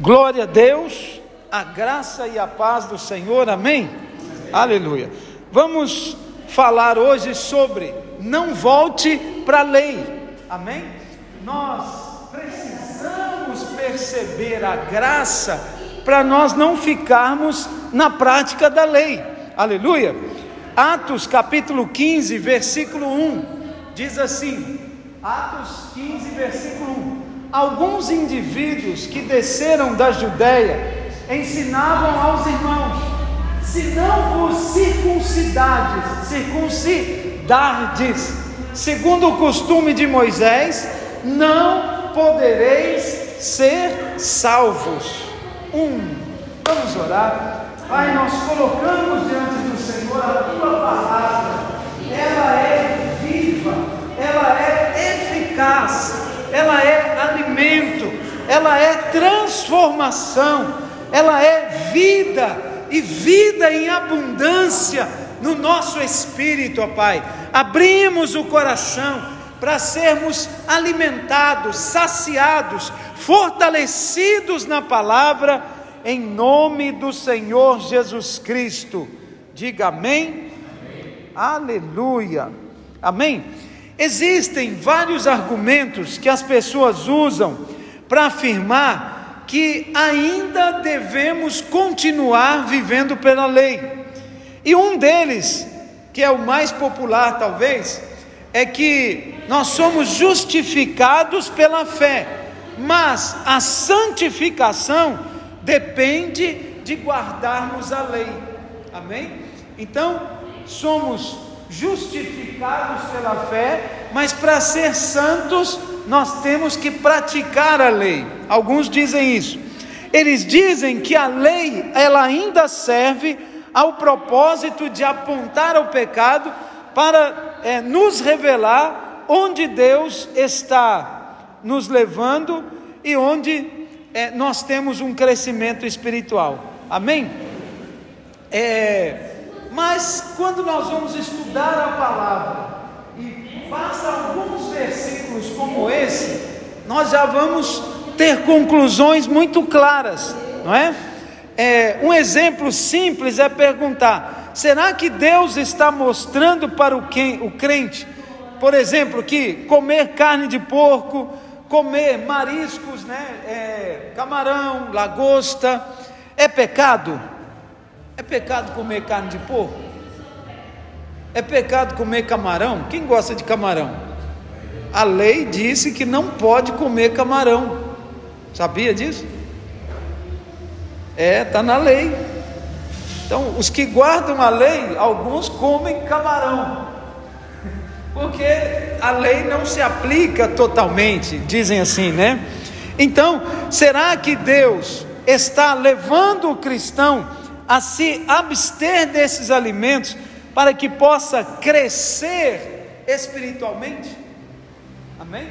Glória a Deus, a graça e a paz do Senhor, amém? Aleluia. Vamos falar hoje sobre não volte para a lei, amém? Nós precisamos perceber a graça para nós não ficarmos na prática da lei, aleluia. Atos capítulo 15, versículo 1 diz assim: Atos 15, versículo 1 alguns indivíduos que desceram da Judéia ensinavam aos irmãos: se não vos circuncidades, circuncidardes, segundo o costume de Moisés, não podereis ser salvos. Um, vamos orar. Pai, nós colocamos diante do Senhor a tua palavra, ela é viva, ela é eficaz ela é alimento, ela é transformação, ela é vida e vida em abundância no nosso espírito, ó Pai. Abrimos o coração para sermos alimentados, saciados, fortalecidos na palavra, em nome do Senhor Jesus Cristo. Diga amém. amém. Aleluia. Amém. Existem vários argumentos que as pessoas usam para afirmar que ainda devemos continuar vivendo pela lei. E um deles, que é o mais popular talvez, é que nós somos justificados pela fé, mas a santificação depende de guardarmos a lei. Amém? Então, somos justificados pela fé, mas para ser santos nós temos que praticar a lei. Alguns dizem isso. Eles dizem que a lei ela ainda serve ao propósito de apontar ao pecado para é, nos revelar onde Deus está nos levando e onde é, nós temos um crescimento espiritual. Amém? É, mas quando nós vamos estudar a palavra e basta alguns versículos como esse, nós já vamos ter conclusões muito claras, não é? é um exemplo simples é perguntar: será que Deus está mostrando para o, quem, o crente, por exemplo, que comer carne de porco, comer mariscos, né, é, camarão, lagosta, é pecado? É pecado comer carne de porco? É pecado comer camarão? Quem gosta de camarão? A lei disse que não pode comer camarão. Sabia disso? É, está na lei. Então, os que guardam a lei, alguns comem camarão. Porque a lei não se aplica totalmente, dizem assim, né? Então, será que Deus está levando o cristão a se abster desses alimentos para que possa crescer espiritualmente? Amém?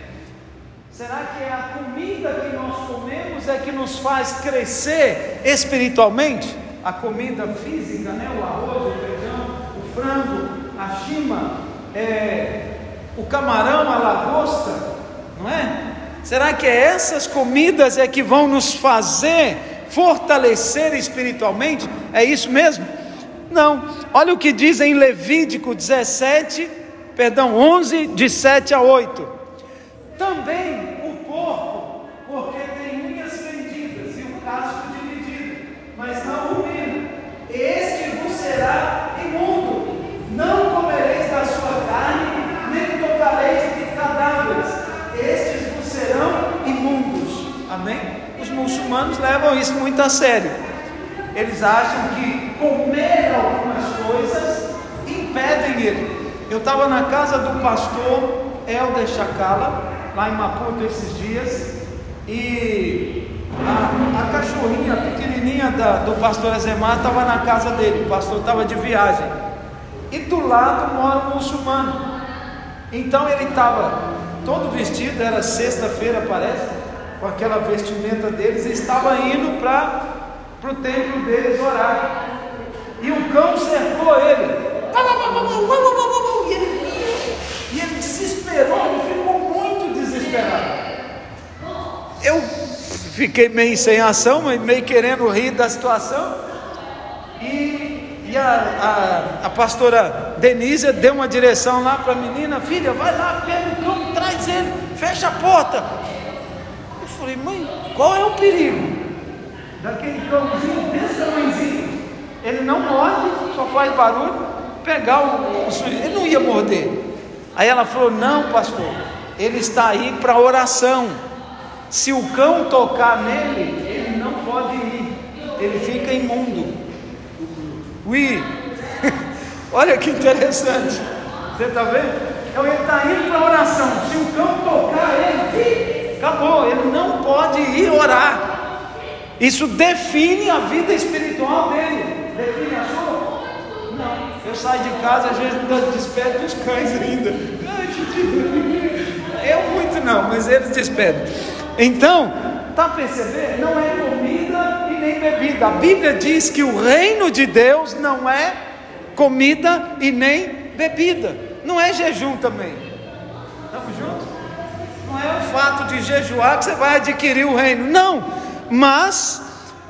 Será que é a comida que nós comemos é que nos faz crescer espiritualmente? A comida física, né? o arroz, o feijão, o frango, a chima, é, o camarão, a lagosta, não é? Será que é essas comidas é que vão nos fazer fortalecer espiritualmente? É isso mesmo? Não. Olha o que diz em Levítico 17, perdão, 11, de 7 a 8. Também o porco, porque tem unhas fendidas e o casco dividido, mas não o. Este vos será imundo. Não comereis da sua carne, nem tocareis de cadáveres. Estes vos serão imundos. Amém? Os muçulmanos levam isso muito a sério. Eles acham que comer algumas coisas impedem ele. Eu estava na casa do pastor Helder Chacala, lá em Maputo esses dias, e a, a cachorrinha pequenininha da, do pastor Azemar estava na casa dele, o pastor estava de viagem, e do lado mora um muçulmano. Então ele estava todo vestido, era sexta-feira, parece, com aquela vestimenta deles, estava indo para o templo deles orar. E o cão cercou ele. E ele, e ele desesperou, ele ficou muito desesperado. Eu fiquei meio sem ação, mas meio querendo rir da situação. E, e a, a, a, pastora Denise deu uma direção lá para a menina: Filha, vai lá, pega o cão, traz ele, fecha a porta. Falei: Mãe, qual é o perigo? Daquele cãozinho desse tamanhozinho. Ele não morde, só faz barulho. Pegar o, o ele não ia morder. Aí ela falou: Não, pastor, ele está aí para oração. Se o cão tocar nele, ele não pode ir, ele fica imundo. Ui, olha que interessante. Você está vendo? Então ele está indo para oração. Se o cão tocar ele, acabou, ele não pode ir orar. Isso define a vida espiritual dele. Define a sua? Não. Eu saio de casa, às vezes ainda despedo dos cães ainda. Eu muito não, mas eles despedem. Então, está percebendo? Não é comida e nem bebida. A Bíblia diz que o reino de Deus não é comida e nem bebida. Não é jejum também. Estamos juntos? É o fato de jejuar que você vai adquirir o reino. Não. Mas,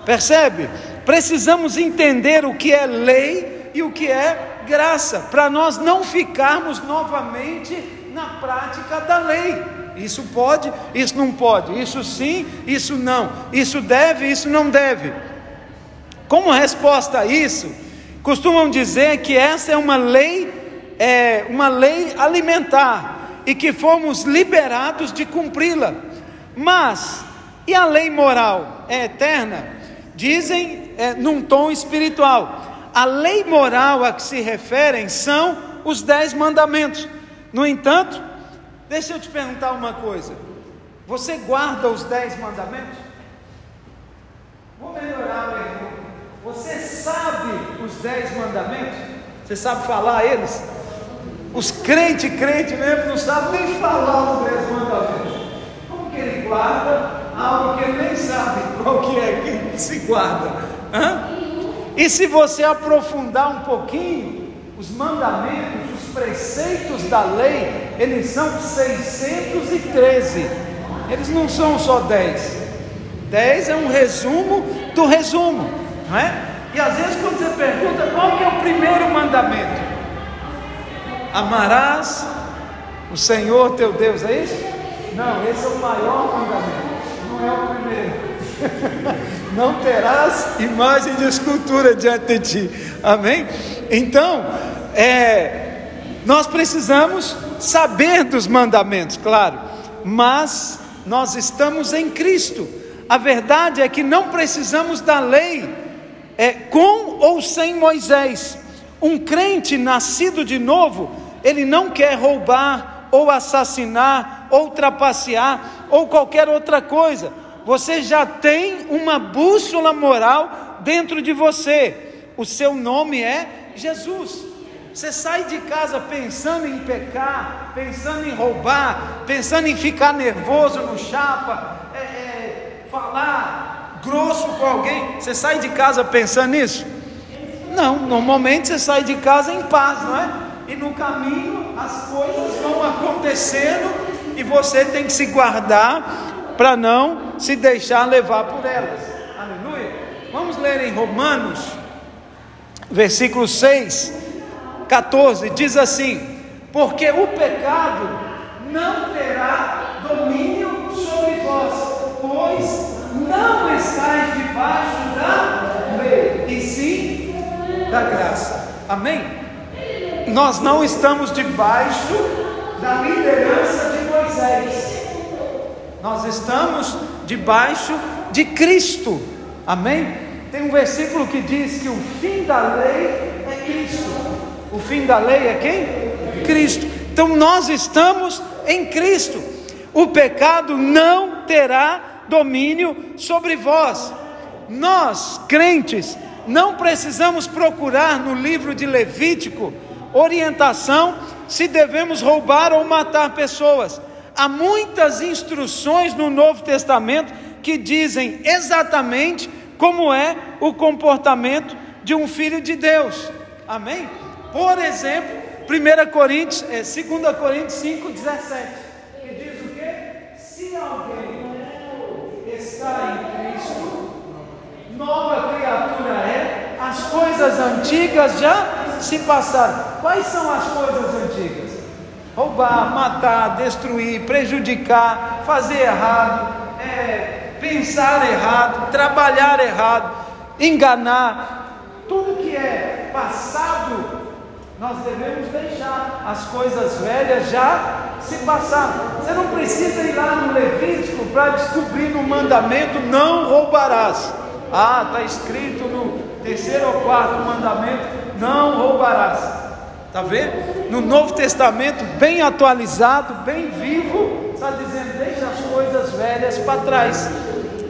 percebe? Precisamos entender o que é lei e o que é graça, para nós não ficarmos novamente na prática da lei. Isso pode, isso não pode, isso sim, isso não, isso deve, isso não deve. Como resposta a isso, costumam dizer que essa é uma lei, é, uma lei alimentar e que fomos liberados de cumpri-la. Mas e a lei moral é eterna? Dizem é, num tom espiritual. A lei moral a que se referem são os dez mandamentos. No entanto, Deixa eu te perguntar uma coisa. Você guarda os dez mandamentos? Vou melhorar, meu irmão. Você sabe os dez mandamentos? Você sabe falar eles? Os crentes, crentes mesmo, não sabem nem falar os dez mandamentos. Como que ele guarda algo que ele nem sabe qual que é que se guarda? Hã? E se você aprofundar um pouquinho, os mandamentos preceitos da lei, eles são 613. Eles não são só 10. 10 é um resumo do resumo, não é? E às vezes quando você pergunta qual que é o primeiro mandamento? Amarás o Senhor teu Deus, é isso? Não, esse é o maior mandamento, não é o primeiro. não terás imagem de escultura diante de ti. Amém? Então, é, nós precisamos saber dos mandamentos, claro, mas nós estamos em Cristo. A verdade é que não precisamos da lei, é, com ou sem Moisés. Um crente nascido de novo, ele não quer roubar, ou assassinar, ou trapacear, ou qualquer outra coisa. Você já tem uma bússola moral dentro de você. O seu nome é Jesus. Você sai de casa pensando em pecar, pensando em roubar, pensando em ficar nervoso no chapa, é, é, falar grosso com alguém. Você sai de casa pensando nisso? Não, normalmente você sai de casa em paz, não é? E no caminho as coisas vão acontecendo e você tem que se guardar para não se deixar levar por elas. Aleluia. Vamos ler em Romanos, versículo 6 14 diz assim: Porque o pecado não terá domínio sobre vós, pois não estáis debaixo da lei, e sim da graça. Amém? Nós não estamos debaixo da liderança de Moisés, nós estamos debaixo de Cristo. Amém? Tem um versículo que diz que o fim da lei é Cristo. O fim da lei é quem? Cristo. Então nós estamos em Cristo. O pecado não terá domínio sobre vós. Nós, crentes, não precisamos procurar no livro de Levítico orientação se devemos roubar ou matar pessoas. Há muitas instruções no Novo Testamento que dizem exatamente como é o comportamento de um filho de Deus. Amém? Por exemplo, 1 Coríntios, é, 2 Coríntios 5, 17, que diz o quê? Se alguém está em Cristo, nova criatura é, as coisas antigas já se passaram. Quais são as coisas antigas? Roubar, matar, destruir, prejudicar, fazer errado, é, pensar errado, trabalhar errado, enganar, tudo que é passado nós devemos deixar as coisas velhas já se passaram. Você não precisa ir lá no Levítico para descobrir no mandamento: não roubarás. Ah, está escrito no terceiro ou quarto mandamento: não roubarás. Está vendo? No Novo Testamento, bem atualizado, bem vivo, está dizendo: deixa as coisas velhas para trás.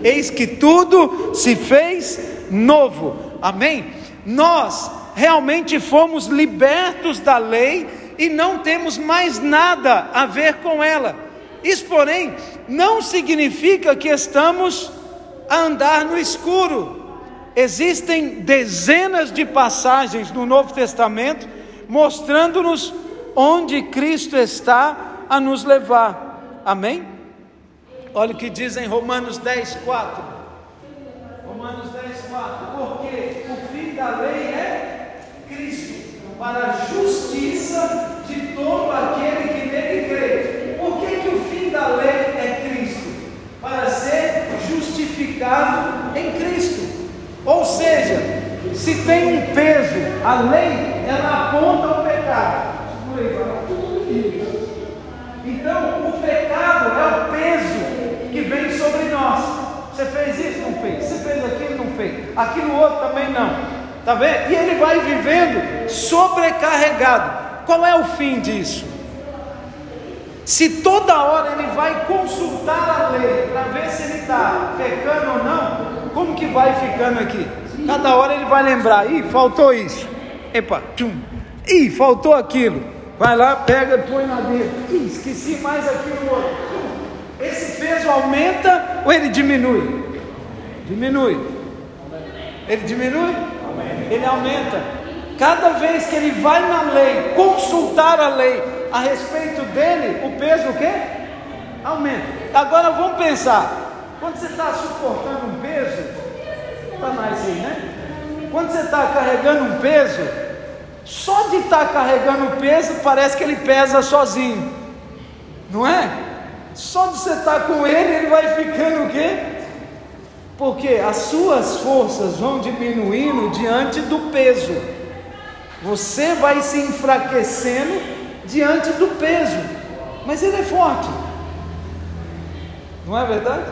Eis que tudo se fez novo. Amém? Nós realmente fomos libertos da lei e não temos mais nada a ver com ela. Isso, porém, não significa que estamos a andar no escuro. Existem dezenas de passagens no Novo Testamento mostrando-nos onde Cristo está a nos levar. Amém? Olha o que diz em Romanos 10, 4. Romanos 10, 4. Porque o fim da lei é para a justiça de todo aquele que nele crê. Por que, que o fim da lei é Cristo? Para ser justificado em Cristo. Ou seja, se tem um peso, a lei ela aponta o pecado. Então, o pecado é o peso que vem sobre nós. Você fez isso, não fez. Você fez aquilo, não fez. Aquilo outro também não. Está vendo? E ele vai vivendo sobrecarregado. Qual é o fim disso? Se toda hora ele vai consultar a lei para ver se ele está pecando ou não, como que vai ficando aqui? Cada hora ele vai lembrar, ih, faltou isso. Epa, tchum. Ih, faltou aquilo. Vai lá, pega e põe na dele. Ih, esqueci mais aquilo outro. Esse peso aumenta ou ele diminui? Diminui. Ele diminui? ele aumenta. Cada vez que ele vai na lei, consultar a lei a respeito dele, o peso o quê? Aumenta. Agora vamos pensar. Quando você está suportando um peso, mais aí, né? Quando você está carregando um peso, só de estar tá carregando o peso parece que ele pesa sozinho, não é? Só de você estar tá com ele, ele vai ficando o quê? porque as suas forças vão diminuindo diante do peso. Você vai se enfraquecendo diante do peso, mas ele é forte, não é verdade?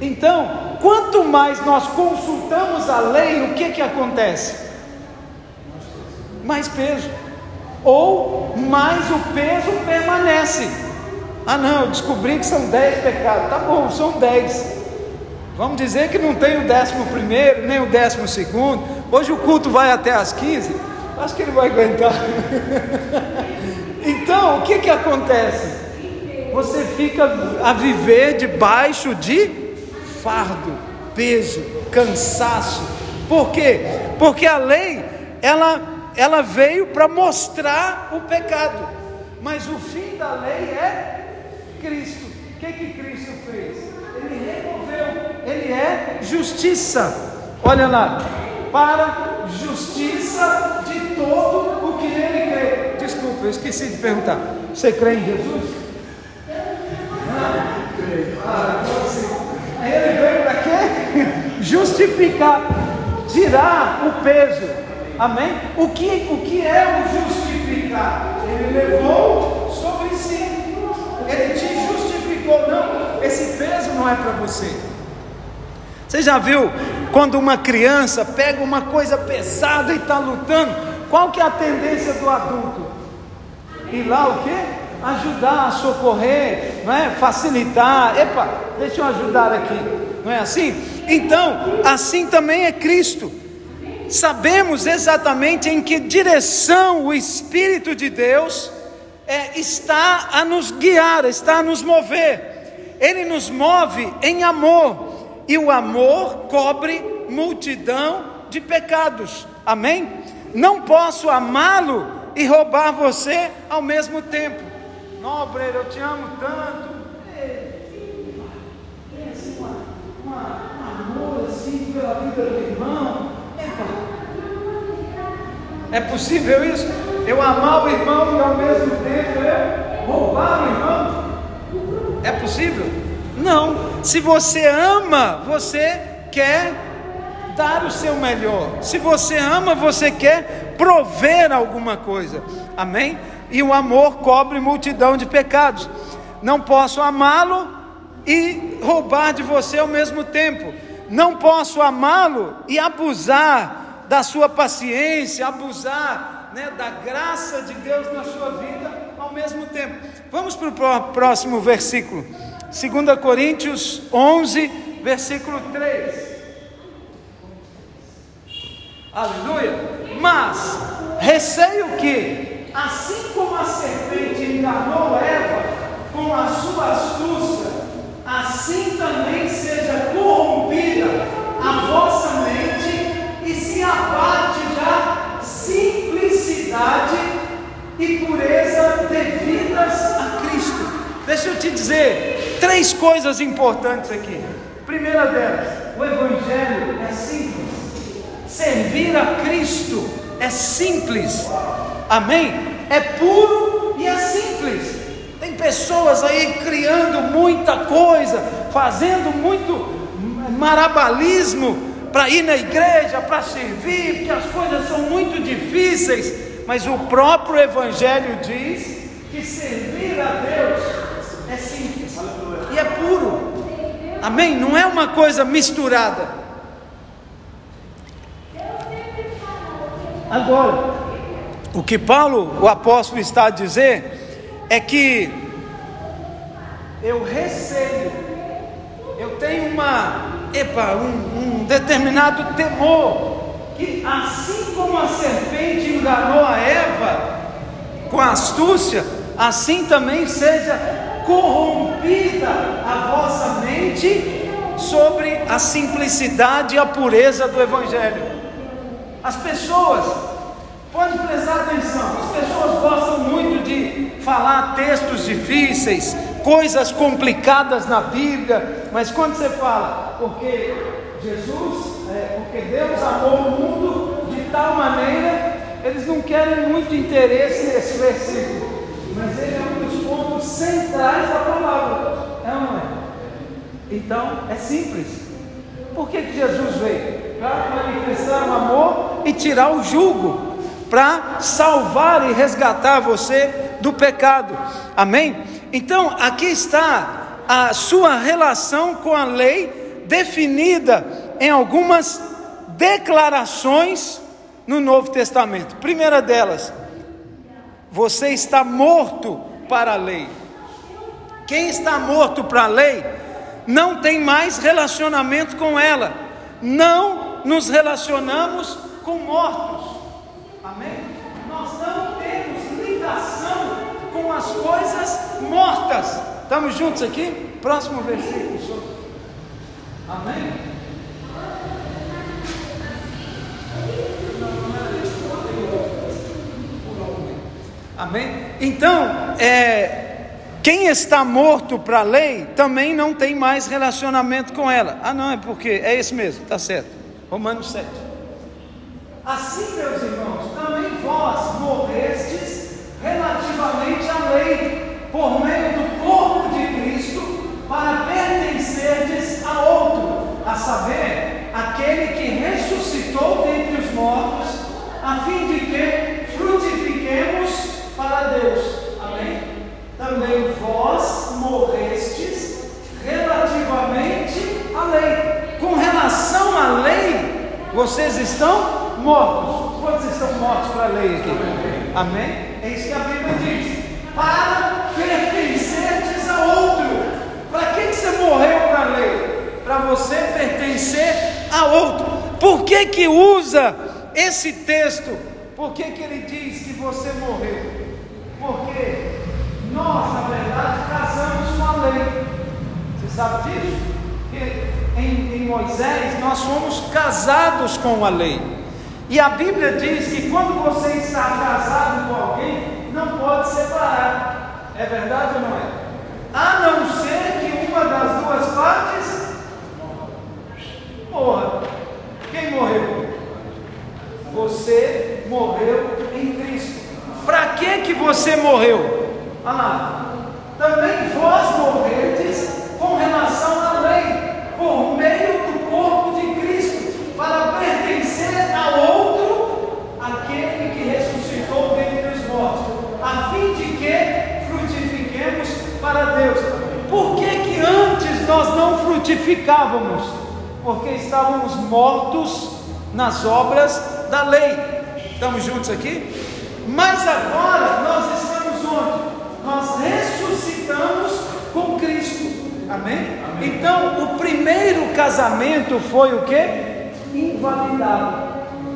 Então, quanto mais nós consultamos a lei, o que que acontece? Mais peso, ou mais o peso permanece. Ah, não, eu descobri que são dez pecados. Tá bom, são dez. Vamos dizer que não tem o décimo primeiro, nem o décimo segundo. Hoje o culto vai até às 15. Acho que ele vai aguentar. então, o que que acontece? Você fica a viver debaixo de fardo, peso, cansaço. Por quê? Porque a lei, ela, ela veio para mostrar o pecado. Mas o fim da lei é Cristo. O que que Cristo fez? Ele removeu ele é justiça. Olha lá, para justiça de todo o que nele crê. Desculpa, eu esqueci de perguntar. Você crê em Jesus? Ah, Aí ele veio para quê? Justificar, tirar o peso. Amém? O que, o que é o justificar? Ele levou sobre si. Ele te justificou. Não, esse peso não é para você. Você já viu quando uma criança pega uma coisa pesada e está lutando? Qual que é a tendência do adulto? Ir lá o quê? Ajudar, socorrer, não é? facilitar. Epa, deixa eu ajudar aqui. Não é assim? Então, assim também é Cristo. Sabemos exatamente em que direção o Espírito de Deus é, está a nos guiar, está a nos mover. Ele nos move em amor e o amor cobre multidão de pecados. Amém? Não posso amá-lo e roubar você ao mesmo tempo. Nobre, eu te amo tanto. Tem assim uma, uma, um amor assim pela vida do irmão. É possível isso? Eu amar o irmão e ao mesmo tempo eu roubar o irmão? É possível? Não. Se você ama, você quer dar o seu melhor. Se você ama, você quer prover alguma coisa. Amém? E o amor cobre multidão de pecados. Não posso amá-lo e roubar de você ao mesmo tempo. Não posso amá-lo e abusar da sua paciência, abusar né, da graça de Deus na sua vida ao mesmo tempo. Vamos para o próximo versículo. 2 Coríntios 11, versículo 3. Aleluia. Mas receio que, assim como a serpente enganou Eva com a sua astúcia, assim também seja corrompida a vossa mente e se abate da simplicidade e pureza devidas a Cristo. Deixa eu te dizer três coisas importantes aqui. Primeira delas, o Evangelho é simples. Servir a Cristo é simples. Amém? É puro e é simples. Tem pessoas aí criando muita coisa, fazendo muito marabalismo para ir na igreja, para servir, porque as coisas são muito difíceis, mas o próprio Evangelho diz que servir a Deus é simples e é puro. Amém? Não é uma coisa misturada. Agora, o que Paulo, o apóstolo, está a dizer é que eu receio, eu tenho uma, epa, um, um determinado temor, que assim como a serpente enganou a Eva com astúcia, assim também seja corrompida a vossa mente sobre a simplicidade e a pureza do Evangelho. As pessoas, pode prestar atenção, as pessoas gostam muito de falar textos difíceis, coisas complicadas na Bíblia, mas quando você fala, porque Jesus, é, porque Deus amou o mundo de tal maneira, eles não querem muito interesse nesse versículo, mas ele é um pontos centrais da palavra. É ou não é? Então, é simples. Por que, que Jesus veio? Para manifestar o amor e tirar o jugo, para salvar e resgatar você do pecado. Amém? Então, aqui está a sua relação com a lei definida em algumas declarações no Novo Testamento. Primeira delas, você está morto para a lei. Quem está morto para a lei não tem mais relacionamento com ela. Não nos relacionamos com mortos. Amém? Nós não temos ligação com as coisas mortas. Estamos juntos aqui? Próximo versículo. Amém? Amém? Então, é, quem está morto para a lei também não tem mais relacionamento com ela. Ah, não, é porque é esse mesmo, está certo. Romanos 7. Assim, meus irmãos, vós morrestes relativamente à lei, por meio do corpo de Cristo, para pertencerdes a outro, a saber, aquele que ressuscitou dentre os mortos, a fim de que frutifiquemos para Deus. Amém? Também vós morrestes relativamente à lei. Com relação à lei, vocês estão mortos. Quantos estão mortos para a lei aqui? Amém? É isso que a Bíblia diz. Para pertencerdes a outro. Para que, que você morreu para a lei? Para você pertencer a outro. Por que que usa esse texto? Por que, que ele diz que você morreu? Porque nós, na verdade, casamos com a lei. Você sabe disso? Que em, em Moisés nós fomos casados com a lei. E a Bíblia diz que quando você está casado com alguém, não pode separar. É verdade ou não é? A não ser que uma das duas partes morra. Quem morreu? Você morreu em Cristo. Para que que você morreu? Lá. Também vós morredes com relação à lei, por meio do corpo de Cristo, para pertencer a outro, aquele que ressuscitou dentre os mortos, a fim de que frutifiquemos para Deus. Por que que antes nós não frutificávamos? Porque estávamos mortos nas obras da lei. Estamos juntos aqui? Mas agora nós estamos onde? Nós ressuscitamos com Cristo. Amém? Amém? Então, o primeiro casamento foi o que? Invalidado.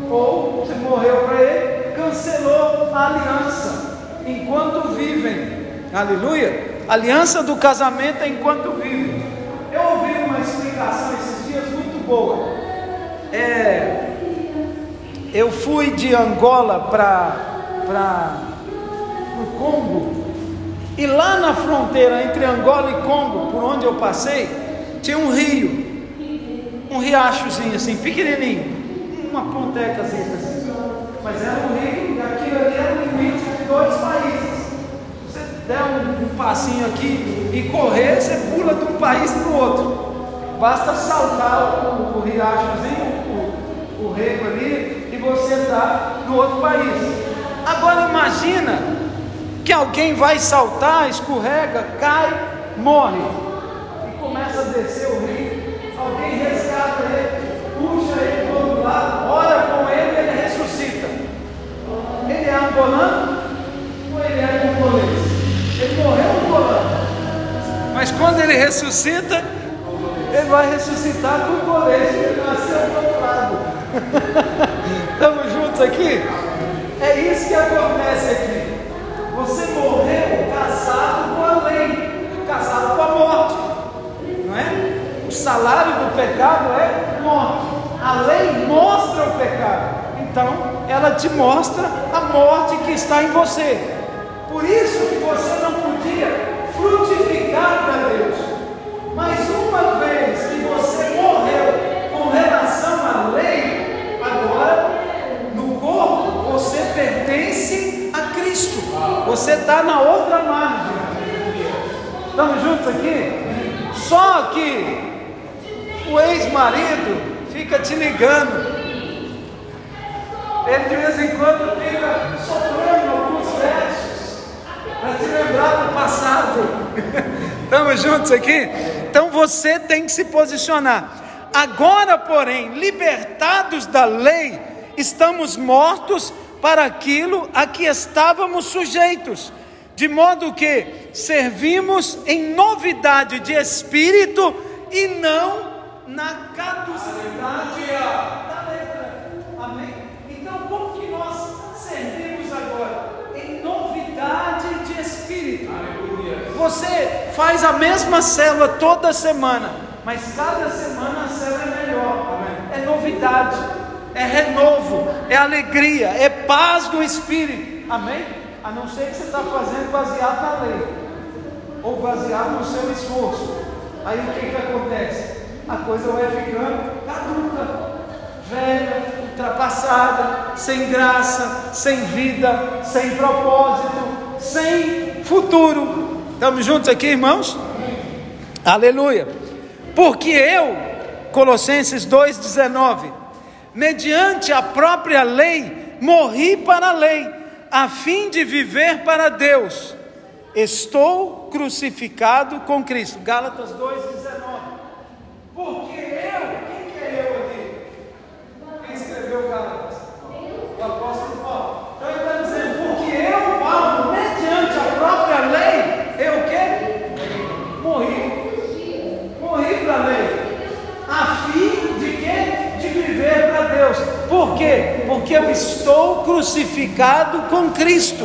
Ou você morreu para ele, cancelou a aliança enquanto vivem. Aleluia. Aliança do casamento é enquanto vivem. Uma explicação esses dias muito boa. É, eu fui de Angola para o Congo, e lá na fronteira entre Angola e Congo, por onde eu passei, tinha um rio, um riachozinho assim, pequenininho, uma pontecazinha assim, mas era um rio, e aquilo ali era o limite de dois países. Você der um, um passinho aqui e correr, você pula de um país para o outro. Basta saltar o, o riachozinho, o, o rego ali, e você está no outro país. Agora imagina que alguém vai saltar, escorrega, cai, morre e começa a descer o rio. Alguém resgata ele, puxa ele para o outro lado, ora com ele, ele ressuscita. Ele é angolano ou ele é congolês? Ele morreu angolano, mas quando ele ressuscita, ele vai ressuscitar congolês, ele nasceu do outro lado. Estamos juntos aqui? É isso que acontece aqui. Você morreu casado com a lei, casado com a morte, não é? O salário do pecado é morte. A lei mostra o pecado, então ela te mostra a morte que está em você. Por isso que você não podia frutificar Você está na outra margem. Estamos juntos aqui? Só que o ex-marido fica te ligando. Ele de vez em quando fica soprando alguns versos para te lembrar do passado. Estamos juntos aqui? Então você tem que se posicionar. Agora, porém, libertados da lei, estamos mortos para aquilo a que estávamos sujeitos, de modo que servimos em novidade de espírito e não na caducidade da letra. Amém? Então, como que nós servimos agora? Em novidade de espírito. Aleluia. Você faz a mesma célula toda semana, mas cada semana a célula é melhor. Amém. É novidade é renovo, é alegria, é paz no espírito. Amém? A não ser que você está fazendo baseado na lei, ou baseado no seu esforço. Aí o que, que acontece? A coisa vai ficando caduca, velha, ultrapassada, sem graça, sem vida, sem propósito, sem futuro. Estamos juntos aqui, irmãos? Aleluia. Porque eu, Colossenses 2,19 mediante a própria lei, morri para a lei, a fim de viver para Deus. Estou crucificado com Cristo. Gálatas 2,19. Porque eu, quem que é eu aqui? Quem escreveu Gálatas? O apóstolo Paulo. Então ele está dizendo, porque eu, Paulo, mediante a própria lei, eu o quê? Morri. Morri para a lei. A fim de quê? De viver para Deus. Por quê? Porque eu estou crucificado com Cristo.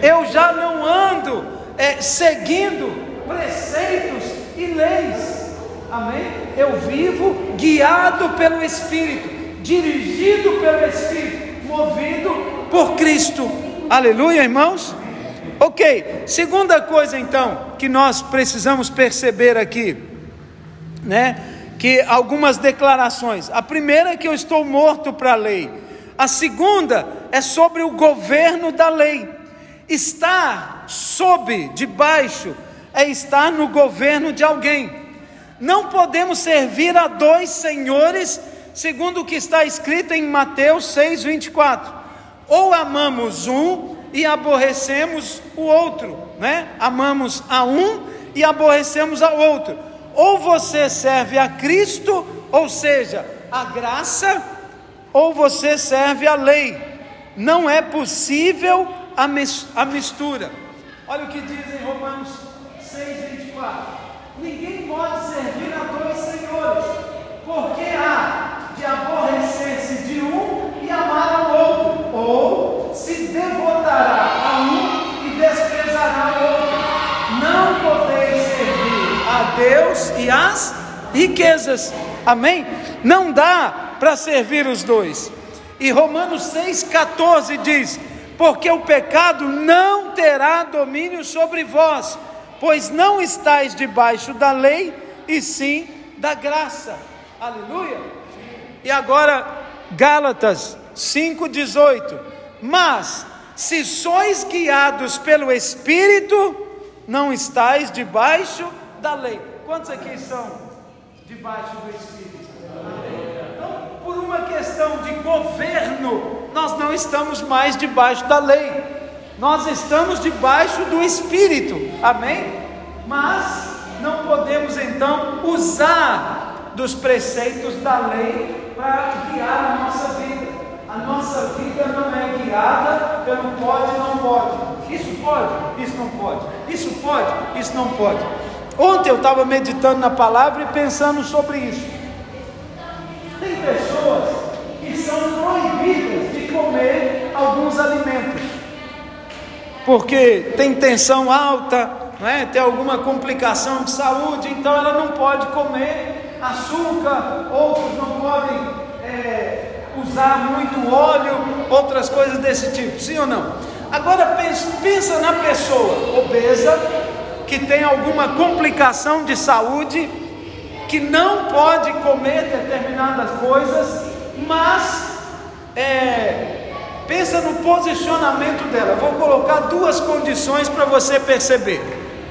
Eu já não ando é, seguindo preceitos e leis. Amém? Eu vivo guiado pelo Espírito, dirigido pelo Espírito, movido por Cristo. Aleluia, irmãos? Ok, segunda coisa então que nós precisamos perceber aqui, né? Que algumas declarações. A primeira é que eu estou morto para a lei. A segunda é sobre o governo da lei. Estar sob, debaixo, é estar no governo de alguém. Não podemos servir a dois senhores, segundo o que está escrito em Mateus 6, 24. Ou amamos um e aborrecemos o outro, né? Amamos a um e aborrecemos ao outro. Ou você serve a Cristo, ou seja, a graça, ou você serve a lei. Não é possível a mistura. Olha o que diz em Romanos 6, 24. Ninguém pode servir a dois senhores, porque há de aborrecer-se de um e amar ao outro, ou se devotará a um Deus e as riquezas. Amém? Não dá para servir os dois. E Romanos 6,14 diz: Porque o pecado não terá domínio sobre vós pois não estáis debaixo da lei, e sim da graça. Aleluia. E agora, Gálatas 5,18. Mas, se sois guiados pelo Espírito, não estáis debaixo da lei. Quantos aqui são debaixo do Espírito? Então, por uma questão de governo, nós não estamos mais debaixo da lei nós estamos debaixo do Espírito, amém? Mas não podemos então usar dos preceitos da lei para guiar a nossa vida. A nossa vida não é guiada pelo pode não pode. Isso pode, isso não pode. Isso pode, isso não pode. Ontem eu estava meditando na palavra e pensando sobre isso. Tem pessoas que são proibidas de comer alguns alimentos porque tem tensão alta, não é? tem alguma complicação de saúde, então ela não pode comer açúcar, outros não podem é, usar muito óleo, outras coisas desse tipo, sim ou não? Agora pensa na pessoa obesa, que tem alguma complicação de saúde, que não pode comer determinadas coisas, mas é, Pensa no posicionamento dela. Vou colocar duas condições para você perceber.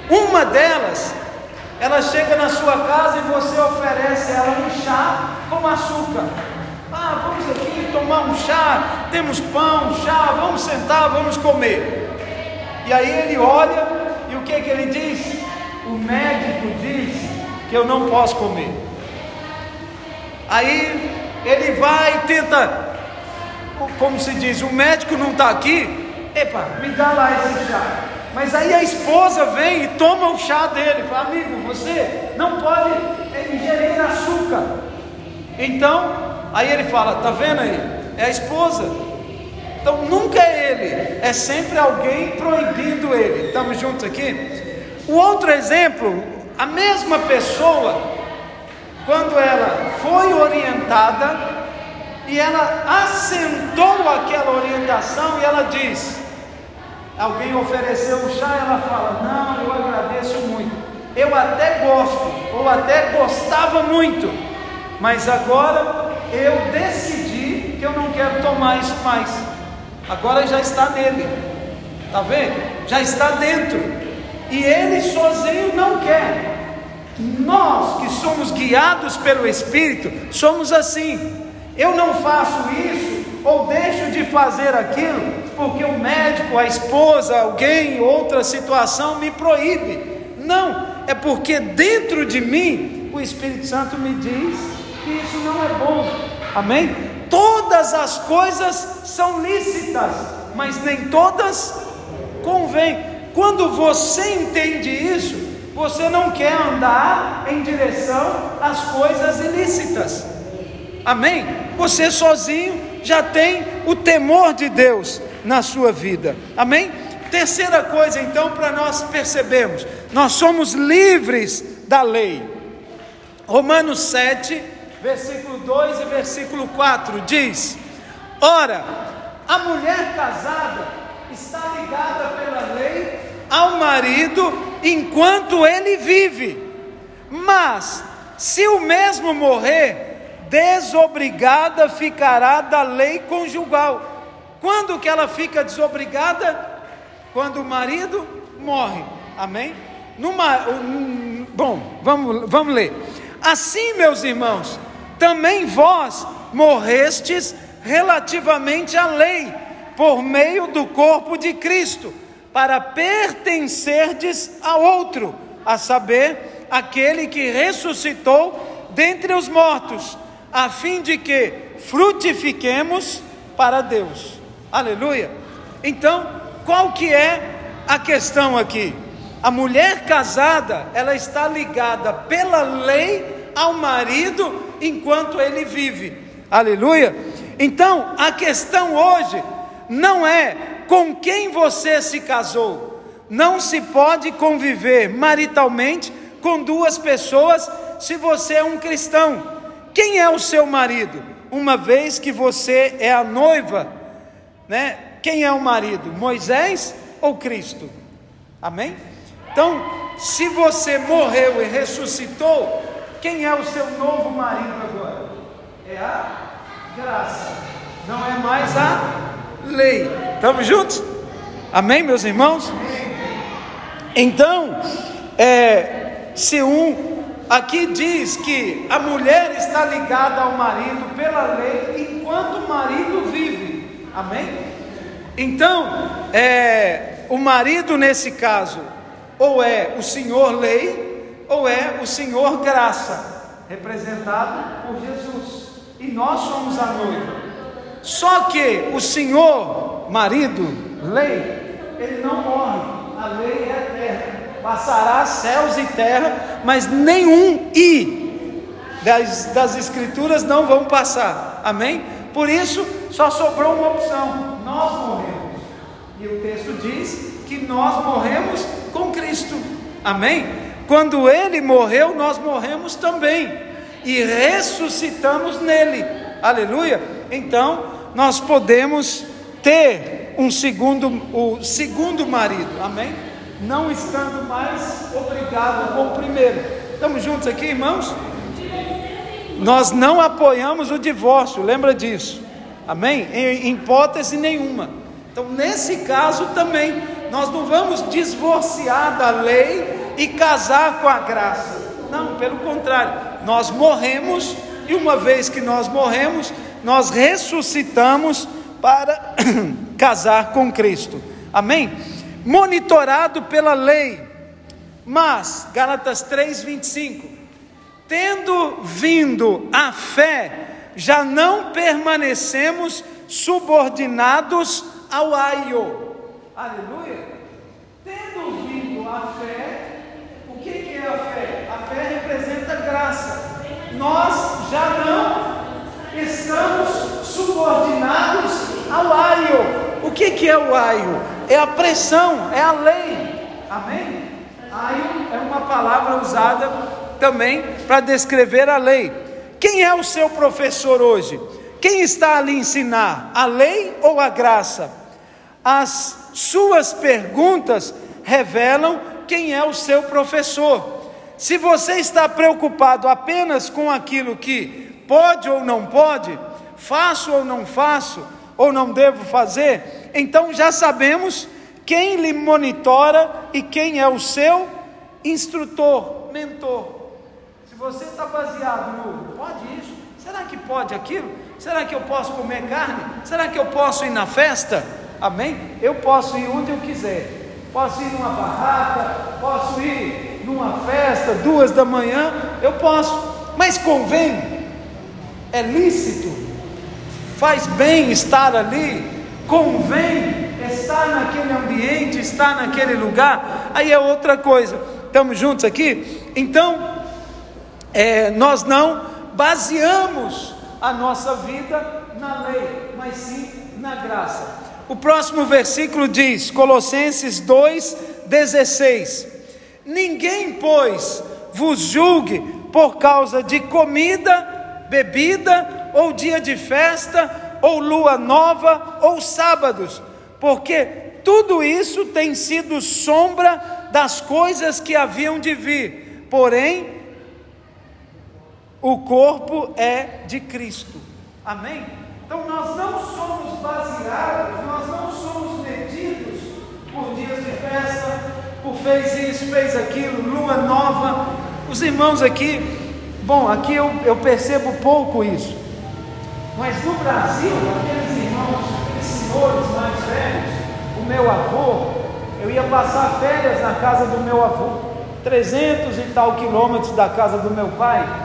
Uma delas, ela chega na sua casa e você oferece a ela um chá com açúcar. Ah, vamos aqui tomar um chá, temos pão, chá, vamos sentar, vamos comer. E aí ele olha e o que, que ele diz? O médico diz que eu não posso comer. Aí ele vai e tenta como se diz, o médico não está aqui, epa, me dá lá esse chá. Mas aí a esposa vem e toma o chá dele, fala, amigo, você não pode ingerir açúcar. Então, aí ele fala, tá vendo aí? É a esposa. Então nunca é ele, é sempre alguém proibindo ele. Estamos juntos aqui? O outro exemplo, a mesma pessoa, quando ela foi orientada, e ela assentou aquela orientação e ela diz: alguém ofereceu o chá, ela fala: Não, eu agradeço muito, eu até gosto, ou até gostava muito, mas agora eu decidi que eu não quero tomar isso mais. Agora já está nele, está vendo? Já está dentro, e ele sozinho não quer. Nós que somos guiados pelo Espírito, somos assim. Eu não faço isso ou deixo de fazer aquilo porque o médico, a esposa, alguém, outra situação me proíbe. Não, é porque dentro de mim o Espírito Santo me diz que isso não é bom. Amém? Todas as coisas são lícitas, mas nem todas convêm. Quando você entende isso, você não quer andar em direção às coisas ilícitas. Amém? Você sozinho já tem o temor de Deus na sua vida. Amém? Terceira coisa, então, para nós percebermos: nós somos livres da lei. Romanos 7, versículo 2 e versículo 4 diz: Ora, a mulher casada está ligada pela lei ao marido enquanto ele vive, mas se o mesmo morrer, desobrigada ficará da lei conjugal. Quando que ela fica desobrigada? Quando o marido morre. Amém? Numa, bom, vamos, vamos ler. Assim, meus irmãos, também vós morrestes relativamente à lei, por meio do corpo de Cristo, para pertencerdes a outro, a saber, aquele que ressuscitou dentre os mortos, a fim de que frutifiquemos para Deus. Aleluia. Então, qual que é a questão aqui? A mulher casada, ela está ligada pela lei ao marido enquanto ele vive. Aleluia. Então, a questão hoje não é com quem você se casou. Não se pode conviver maritalmente com duas pessoas se você é um cristão. Quem é o seu marido? Uma vez que você é a noiva, né? Quem é o marido? Moisés ou Cristo? Amém? Então, se você morreu e ressuscitou, quem é o seu novo marido agora? É a graça, não é mais a lei. Estamos juntos? Amém, meus irmãos? Então, é, se um aqui diz que a mulher está ligada ao marido pela lei enquanto o marido vive. Amém? Então, é, o marido nesse caso ou é o Senhor lei, ou é o Senhor graça, representado por Jesus. E nós somos a noiva. Só que o Senhor, marido, lei, ele não morre. A lei é eterna. Passará céus e terra, mas nenhum i das, das escrituras não vão passar. Amém? Por isso, só sobrou uma opção: nós morremos. E o texto diz que nós morremos com Cristo. Amém? Quando ele morreu, nós morremos também e ressuscitamos nele. Aleluia. Então, nós podemos ter um segundo o segundo marido. Amém? Não estando mais obrigado com o primeiro. Estamos juntos aqui, irmãos? Nós não apoiamos o divórcio, lembra disso. Amém? Em hipótese nenhuma. Então, nesse caso também, nós não vamos divorciar da lei e casar com a graça. Não, pelo contrário, nós morremos e uma vez que nós morremos, nós ressuscitamos para casar com Cristo. Amém? Monitorado pela lei. Mas, Gálatas 3:25, tendo vindo a fé, já não permanecemos subordinados ao aio. Aleluia. Tendo vindo a fé, o que, que é a fé? A fé representa graça. Nós já não estamos subordinados ao aio. O que, que é o aio? É a pressão, é a lei. Amém? Aio é uma palavra usada também para descrever a lei. Quem é o seu professor hoje? Quem está ali ensinar? A lei ou a graça? As suas perguntas revelam quem é o seu professor. Se você está preocupado apenas com aquilo que pode ou não pode, faço ou não faço, ou não devo fazer, então já sabemos quem lhe monitora e quem é o seu instrutor, mentor. Se você está baseado no pode isso, será que pode aquilo? Será que eu posso comer carne? Será que eu posso ir na festa? Amém? Eu posso ir onde eu quiser. Posso ir numa barraca, posso ir numa festa, duas da manhã, eu posso. Mas convém, é lícito, faz bem estar ali, convém estar naquele ambiente, estar naquele lugar, aí é outra coisa. Estamos juntos aqui? Então, é, nós não baseamos a nossa vida na lei, mas sim na graça. O próximo versículo diz, Colossenses 2,16: Ninguém, pois, vos julgue por causa de comida, bebida, ou dia de festa, ou lua nova, ou sábados, porque tudo isso tem sido sombra das coisas que haviam de vir, porém, o corpo é de Cristo. Amém? Então nós não somos baseados, nós não somos medidos por dias de festa, por fez isso, fez aquilo, lua nova. Os irmãos aqui, bom, aqui eu, eu percebo pouco isso, mas no Brasil, aqueles irmãos, aqueles senhores mais velhos, o meu avô, eu ia passar férias na casa do meu avô, 300 e tal quilômetros da casa do meu pai.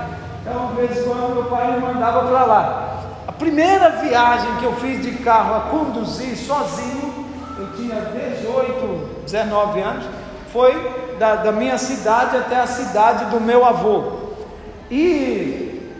Então, de vez em quando, meu pai me mandava para lá. A primeira viagem que eu fiz de carro a conduzir sozinho, eu tinha 18, 19 anos, foi da, da minha cidade até a cidade do meu avô. E,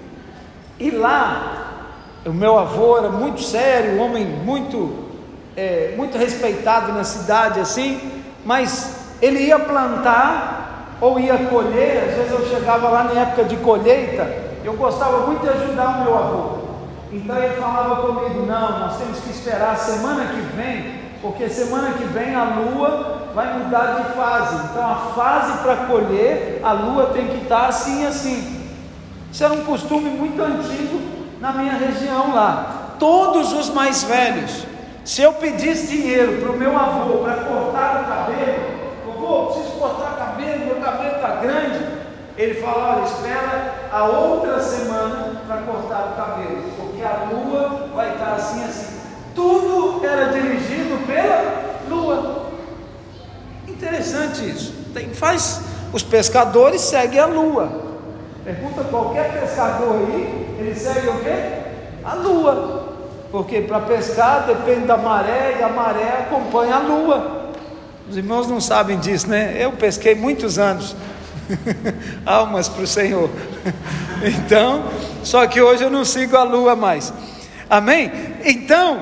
e lá, o meu avô era muito sério, um homem muito, é, muito respeitado na cidade, assim, mas ele ia plantar ou ia colher, às vezes eu chegava lá na época de colheita, eu gostava muito de ajudar o meu avô. Então ele falava comigo: não, nós temos que esperar a semana que vem, porque semana que vem a lua vai mudar de fase. Então a fase para colher, a lua tem que estar assim e assim. Isso era um costume muito antigo na minha região lá. Todos os mais velhos, se eu pedisse dinheiro para o meu avô para cortar o cabelo, avô, preciso cortar o cabelo, meu cabelo está grande. Ele fala: olha, espera a outra semana para cortar o cabelo, porque a lua vai estar assim, assim. Tudo era dirigido pela lua. Interessante isso. Tem, faz, os pescadores seguem a lua. Pergunta qualquer pescador aí, ele segue o quê? A lua. Porque para pescar depende da maré e a maré acompanha a lua. Os irmãos não sabem disso, né? Eu pesquei muitos anos. Almas para o Senhor. então, só que hoje eu não sigo a lua mais. Amém? Então,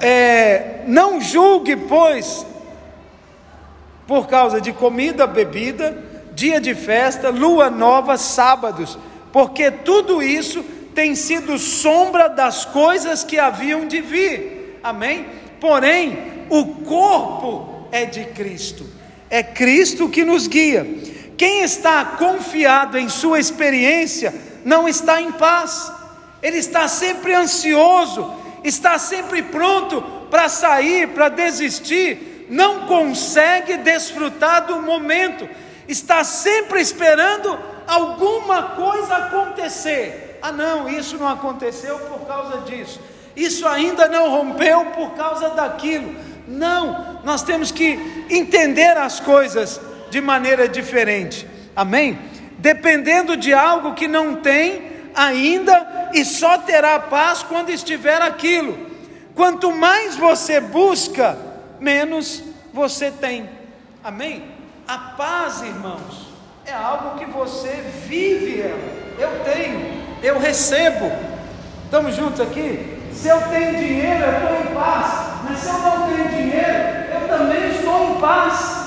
é, não julgue, pois, por causa de comida, bebida, dia de festa, lua nova, sábados, porque tudo isso tem sido sombra das coisas que haviam de vir. Amém? Porém, o corpo é de Cristo. É Cristo que nos guia. Quem está confiado em sua experiência não está em paz. Ele está sempre ansioso, está sempre pronto para sair, para desistir, não consegue desfrutar do momento, está sempre esperando alguma coisa acontecer. Ah, não, isso não aconteceu por causa disso, isso ainda não rompeu por causa daquilo. Não, nós temos que entender as coisas de maneira diferente, amém? Dependendo de algo que não tem ainda e só terá paz quando estiver aquilo. Quanto mais você busca, menos você tem. Amém? A paz, irmãos, é algo que você vive ela. Eu tenho, eu recebo. Estamos juntos aqui? Se eu tenho dinheiro, eu estou em paz. Mas se eu não tenho dinheiro, eu também estou em paz.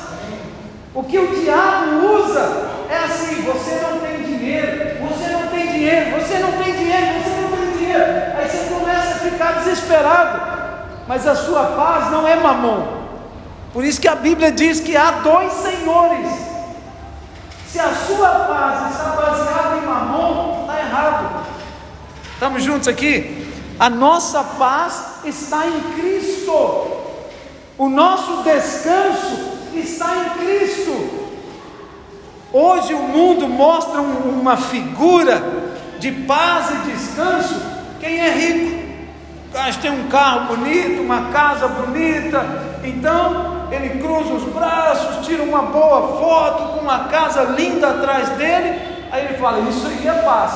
O que o diabo usa é assim: você não tem dinheiro, você não tem dinheiro, você não tem dinheiro, você não tem dinheiro. Aí você começa a ficar desesperado mas a sua paz não é mamon. Por isso que a Bíblia diz que há dois senhores. Se a sua paz está baseada em mamon, está errado. Estamos juntos aqui? A nossa paz está em Cristo. O nosso descanso está em Cristo. Hoje o mundo mostra uma figura de paz e descanso. Quem é rico? Mas tem um carro bonito, uma casa bonita, então ele cruza os braços, tira uma boa foto com uma casa linda atrás dele, aí ele fala: Isso aí é paz.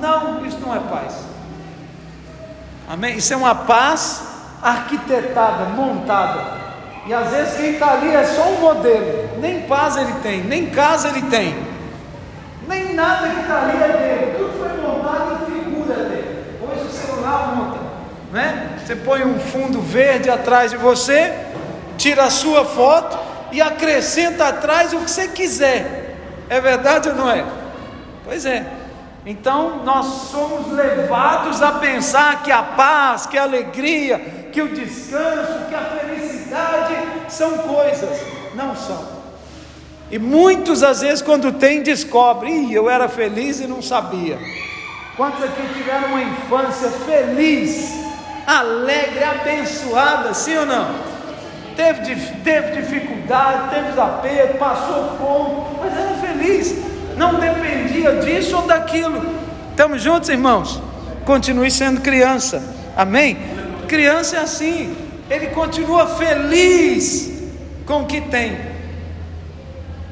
Não, isso não é paz. Amém? Isso é uma paz arquitetada, montada. E às vezes quem está ali é só um modelo, nem paz ele tem, nem casa ele tem, nem nada que está ali é dele, tudo foi montado em figura dele. Hoje o celular monta né? Você põe um fundo verde atrás de você, tira a sua foto e acrescenta atrás o que você quiser. É verdade ou não é? Pois é. Então nós somos levados a pensar que a paz, que a alegria, que o descanso, que a felicidade são coisas. Não são. E muitos às vezes quando tem descobre, Ih, eu era feliz e não sabia. Quantos aqui tiveram uma infância feliz, alegre, abençoada, sim ou não? Teve, teve dificuldade, teve desapeto, passou fome, mas era feliz, não dependia disso ou daquilo. Estamos juntos, irmãos? Continue sendo criança, amém? Criança é assim, ele continua feliz com o que tem.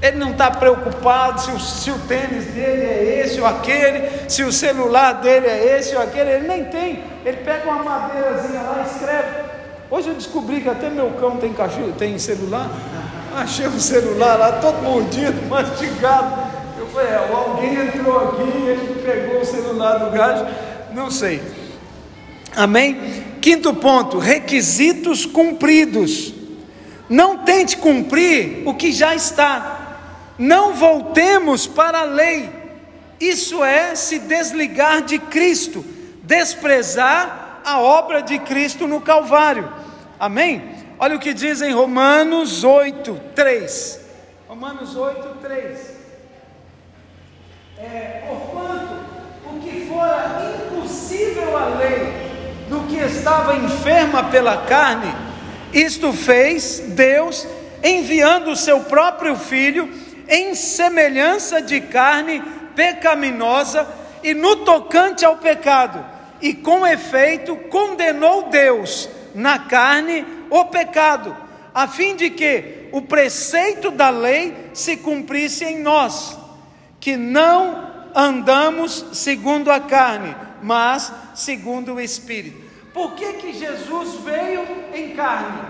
Ele não está preocupado se o, se o tênis dele é esse ou aquele, se o celular dele é esse ou aquele, ele nem tem. Ele pega uma madeirazinha lá e escreve. Hoje eu descobri que até meu cão tem cachorro, tem celular. Achei um celular lá todo mordido, mastigado. É, alguém entrou aqui e ele pegou o celular do gajo, não sei. Amém? Quinto ponto: requisitos cumpridos. Não tente cumprir o que já está. Não voltemos para a lei. Isso é se desligar de Cristo, desprezar a obra de Cristo no Calvário. Amém? Olha o que diz em Romanos 8, 3. Romanos 8, 3. É, porquanto o que fora impossível à lei, no que estava enferma pela carne, isto fez Deus enviando o seu próprio filho em semelhança de carne pecaminosa e no tocante ao pecado, e com efeito condenou Deus na carne o pecado, a fim de que o preceito da lei se cumprisse em nós, que não andamos segundo a carne, mas segundo o Espírito. Por que, que Jesus veio em carne?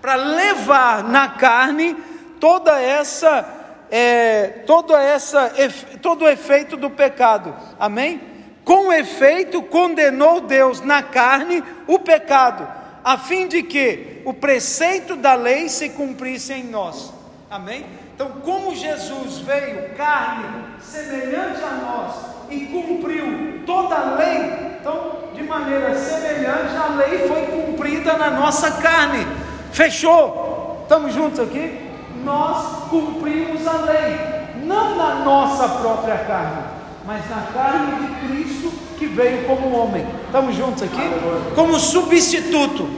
Para levar na carne toda essa é, todo, essa, todo o efeito do pecado. Amém? Com efeito, condenou Deus na carne o pecado, a fim de que o preceito da lei se cumprisse em nós. Amém? Então, como Jesus veio carne semelhante a nós e cumpriu toda a lei, então, de maneira semelhante, a lei foi cumprida na nossa carne. Fechou? Estamos juntos aqui? nós cumprimos a lei, não na nossa própria carne, mas na carne de Cristo que veio como homem. Estamos juntos aqui? Como substituto.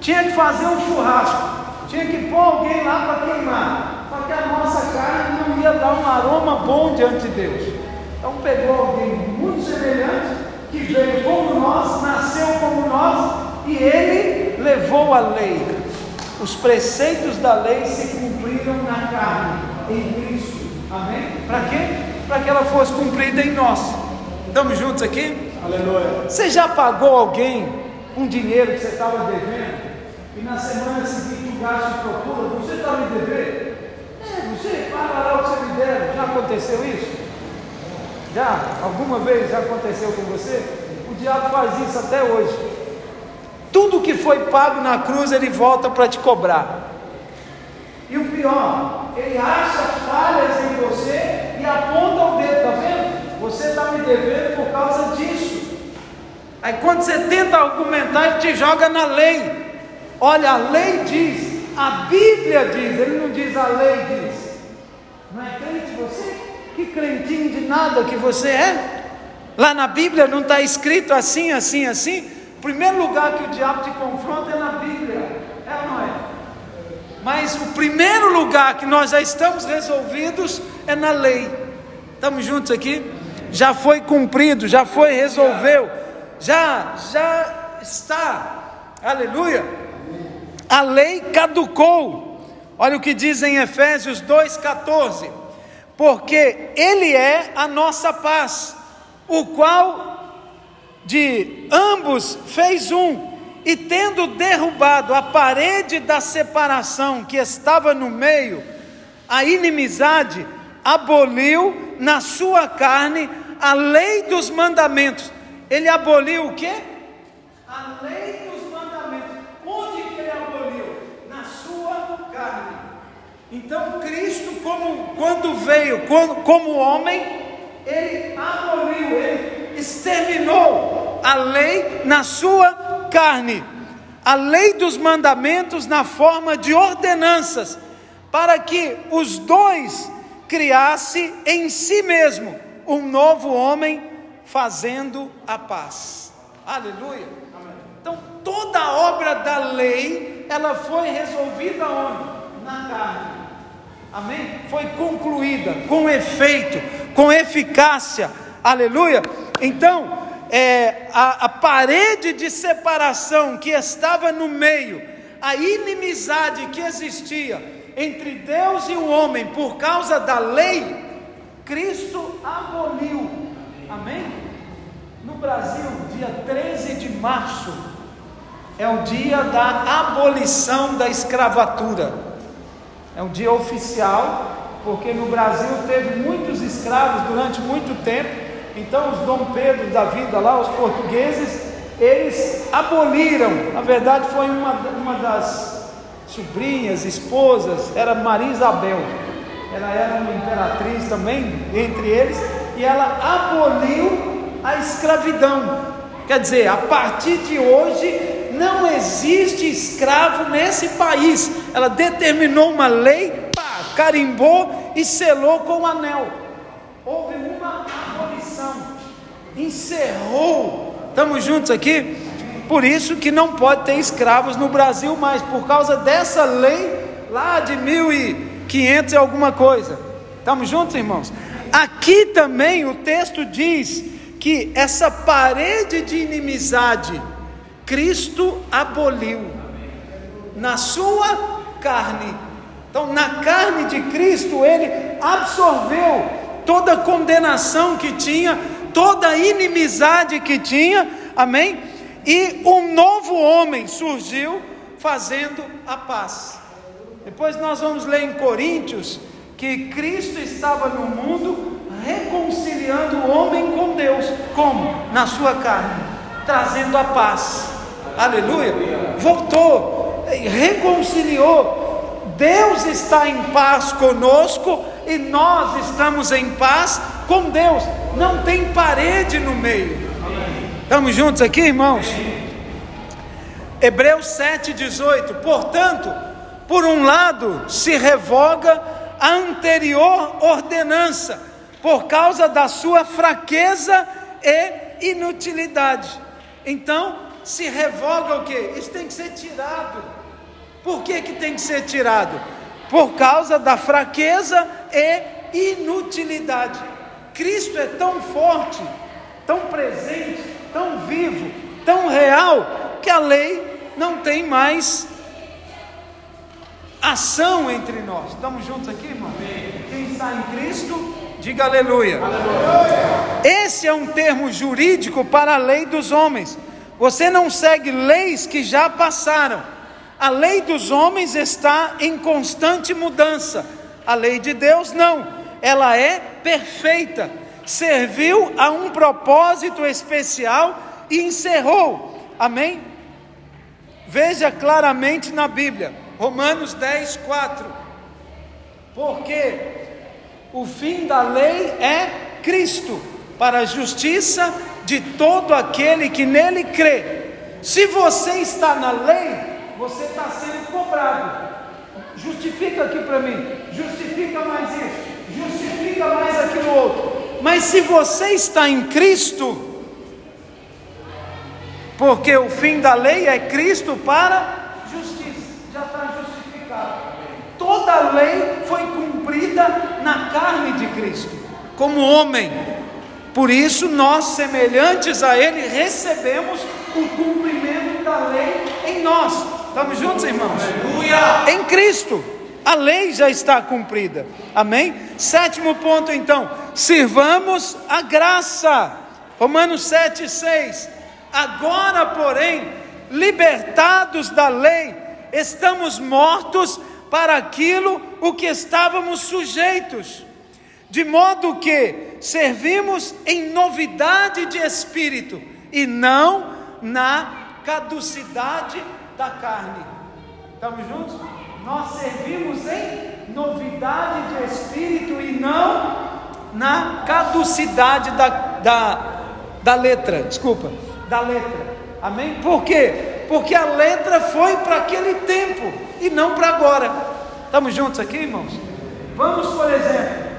Tinha que fazer um churrasco, tinha que pôr alguém lá para queimar, só que a nossa carne não ia dar um aroma bom diante de Deus. Então pegou alguém muito semelhante, que veio como nós, nasceu como nós, e ele levou a lei. Os preceitos da lei se cumpriram na carne, em Cristo. Amém? Para quê? Para que ela fosse cumprida em nós. Estamos juntos aqui? Aleluia. Você já pagou alguém um dinheiro que você estava devendo? E na semana seguinte o gasto procura, você está me devendo? Paga lá o que você me deve. Já aconteceu isso? Já? Alguma vez já aconteceu com você? O diabo faz isso até hoje. Tudo que foi pago na cruz, ele volta para te cobrar. E o pior, ele acha falhas em você e aponta o dedo, está vendo? Você está me devendo por causa disso. Aí quando você tenta argumentar, ele te joga na lei. Olha, a lei diz, a Bíblia diz, ele não diz a lei diz. Não é crente você? Que crentinho de nada que você é? Lá na Bíblia não está escrito assim, assim, assim. O primeiro lugar que o diabo te confronta é na Bíblia. É ou não é? Mas o primeiro lugar que nós já estamos resolvidos é na lei. Estamos juntos aqui? Já foi cumprido, já foi, resolveu, já, já está. Aleluia. A lei caducou. Olha o que diz em Efésios 2,14: Porque Ele é a nossa paz, o qual de ambos fez um e tendo derrubado a parede da separação que estava no meio, a inimizade, aboliu na sua carne a lei dos mandamentos. Ele aboliu o quê? A lei dos mandamentos. Onde que ele aboliu? Na sua carne. Então Cristo, como quando veio, como, como homem, ele aboliu, ele exterminou a lei na sua carne, a lei dos mandamentos na forma de ordenanças, para que os dois criasse em si mesmo um novo homem, fazendo a paz. Aleluia. Então, toda a obra da lei, ela foi resolvida onde? Na carne. Amém? Foi concluída com efeito, com eficácia. Aleluia. Então, é, a, a parede de separação que estava no meio, a inimizade que existia entre Deus e o homem por causa da lei, Cristo aboliu. Amém? No Brasil, dia 13 de março, é o dia da abolição da escravatura. É um dia oficial, porque no Brasil teve muitos escravos durante muito tempo. Então os Dom Pedro da vida lá, os portugueses, eles aboliram, na verdade foi uma, uma das sobrinhas, esposas, era Maria Isabel, ela era uma imperatriz também, entre eles, e ela aboliu a escravidão. Quer dizer, a partir de hoje não existe escravo nesse país. Ela determinou uma lei, pá, carimbou e selou com o anel. Houve uma encerrou. Estamos juntos aqui? Por isso que não pode ter escravos no Brasil mais, por causa dessa lei lá de 1500 e alguma coisa. Estamos juntos, irmãos? Aqui também o texto diz que essa parede de inimizade Cristo aboliu na sua carne. Então, na carne de Cristo, ele absorveu toda a condenação que tinha toda a inimizade que tinha, amém? E um novo homem surgiu fazendo a paz. Depois nós vamos ler em Coríntios que Cristo estava no mundo reconciliando o homem com Deus, como? Na sua carne, trazendo a paz. Aleluia! Voltou, reconciliou. Deus está em paz conosco e nós estamos em paz com Deus não tem parede no meio. Estamos juntos aqui, irmãos? Hebreus 7,18. Portanto, por um lado, se revoga a anterior ordenança, por causa da sua fraqueza e inutilidade. Então, se revoga o que? Isso tem que ser tirado. Por que, que tem que ser tirado? Por causa da fraqueza e inutilidade. Cristo é tão forte, tão presente, tão vivo, tão real, que a lei não tem mais ação entre nós. Estamos juntos aqui, irmão? Quem está em Cristo, diga aleluia. aleluia. Esse é um termo jurídico para a lei dos homens. Você não segue leis que já passaram. A lei dos homens está em constante mudança. A lei de Deus não ela é perfeita, serviu a um propósito especial e encerrou. Amém? Veja claramente na Bíblia, Romanos 10, 4. Porque o fim da lei é Cristo, para a justiça de todo aquele que nele crê. Se você está na lei, você está sendo cobrado. Justifica aqui para mim, justifica mais isso justifica mais aquilo outro. Mas se você está em Cristo, porque o fim da lei é Cristo para justiça, já está justificado. Toda a lei foi cumprida na carne de Cristo, como homem. Por isso, nós, semelhantes a Ele, recebemos o cumprimento da lei em nós. Estamos juntos, irmãos? Aleluia! Em Cristo a lei já está cumprida. Amém? Sétimo ponto, então, sirvamos a graça. Romanos 7, 6. Agora, porém, libertados da lei, estamos mortos para aquilo o que estávamos sujeitos, de modo que servimos em novidade de espírito e não na caducidade da carne. Estamos juntos? nós servimos em novidade de espírito e não na caducidade da, da, da letra, desculpa, da letra. Amém? Por quê? Porque a letra foi para aquele tempo e não para agora. Estamos juntos aqui, irmãos? Vamos, por exemplo,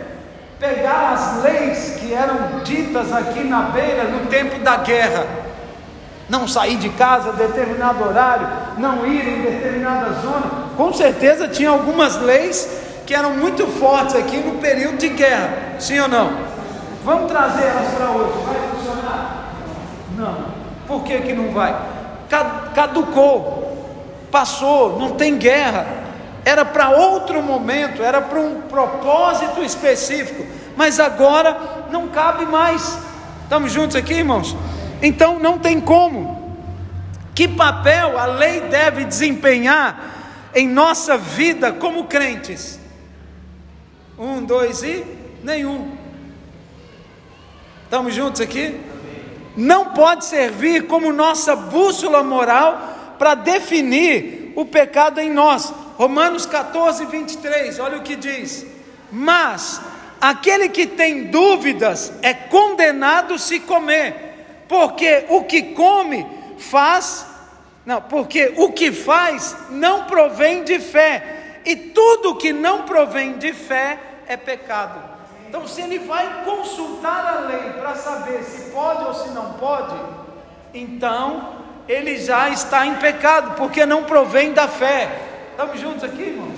pegar as leis que eram ditas aqui na beira no tempo da guerra. Não sair de casa a determinado horário, não ir em determinada zona. Com certeza tinha algumas leis que eram muito fortes aqui no período de guerra, sim ou não? Vamos trazer elas para hoje, vai funcionar? Não. Por que, que não vai? Caducou, passou, não tem guerra era para outro momento, era para um propósito específico, mas agora não cabe mais. Estamos juntos aqui, irmãos? Então não tem como. Que papel a lei deve desempenhar em nossa vida como crentes? Um, dois e nenhum. Estamos juntos aqui? Não pode servir como nossa bússola moral para definir o pecado em nós. Romanos 14, 23, olha o que diz: Mas aquele que tem dúvidas é condenado se comer, porque o que come faz, não, porque o que faz não provém de fé, e tudo que não provém de fé é pecado. Então, se ele vai consultar a lei para saber se pode ou se não pode, então ele já está em pecado, porque não provém da fé. Estamos juntos aqui, irmãos?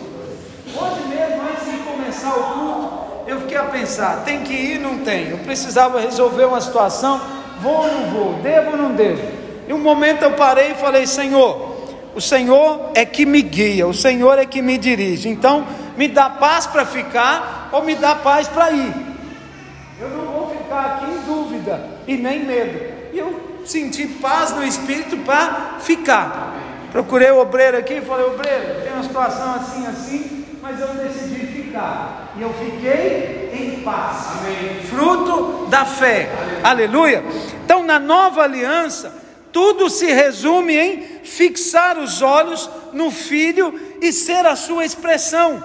Hoje mesmo, antes de começar o culto, eu fiquei a pensar: tem que ir, não tem. Eu precisava resolver uma situação, vou ou não vou, devo ou não devo. E um momento eu parei e falei: Senhor, o Senhor é que me guia, o Senhor é que me dirige. Então, me dá paz para ficar ou me dá paz para ir. Eu não vou ficar aqui em dúvida e nem medo. E eu senti paz no espírito para ficar. Procurei o obreiro aqui e falei: obreiro, tem uma situação assim, assim, mas eu decidi ficar. E eu fiquei em paz. Amém. Fruto da fé. Aleluia. Aleluia. Então, na nova aliança, tudo se resume em fixar os olhos no Filho e ser a sua expressão.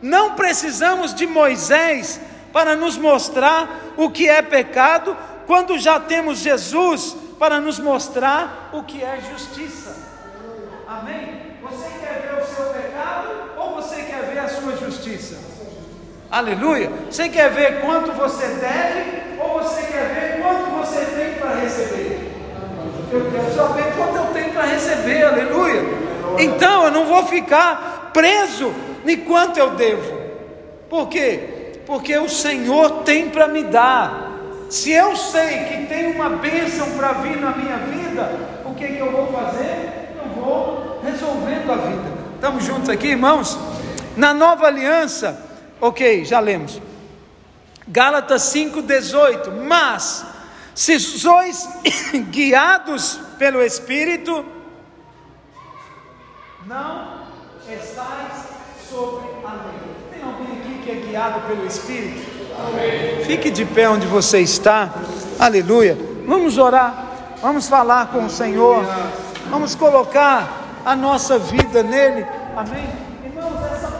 Não precisamos de Moisés para nos mostrar o que é pecado, quando já temos Jesus para nos mostrar o que é justiça. Amém? Você quer ver o seu pecado ou você quer ver a sua justiça? Aleluia. Você quer ver quanto você deve ou você quer ver quanto você tem para receber? Eu quero saber quanto eu tenho para receber, aleluia. Então eu não vou ficar preso em quanto eu devo. Por quê? Porque o Senhor tem para me dar. Se eu sei que tem uma bênção para vir na minha vida, o que, que eu vou fazer? Vou resolvendo a vida. Estamos juntos aqui, irmãos? Na nova aliança, ok, já lemos. Gálatas 5,18. Mas, se sois guiados pelo Espírito, não estáis sobre a lei. Tem alguém aqui que é guiado pelo Espírito? Amém. Fique de pé onde você está. Aleluia. Vamos orar. Vamos falar com o Senhor. Vamos colocar a nossa vida nele. Amém?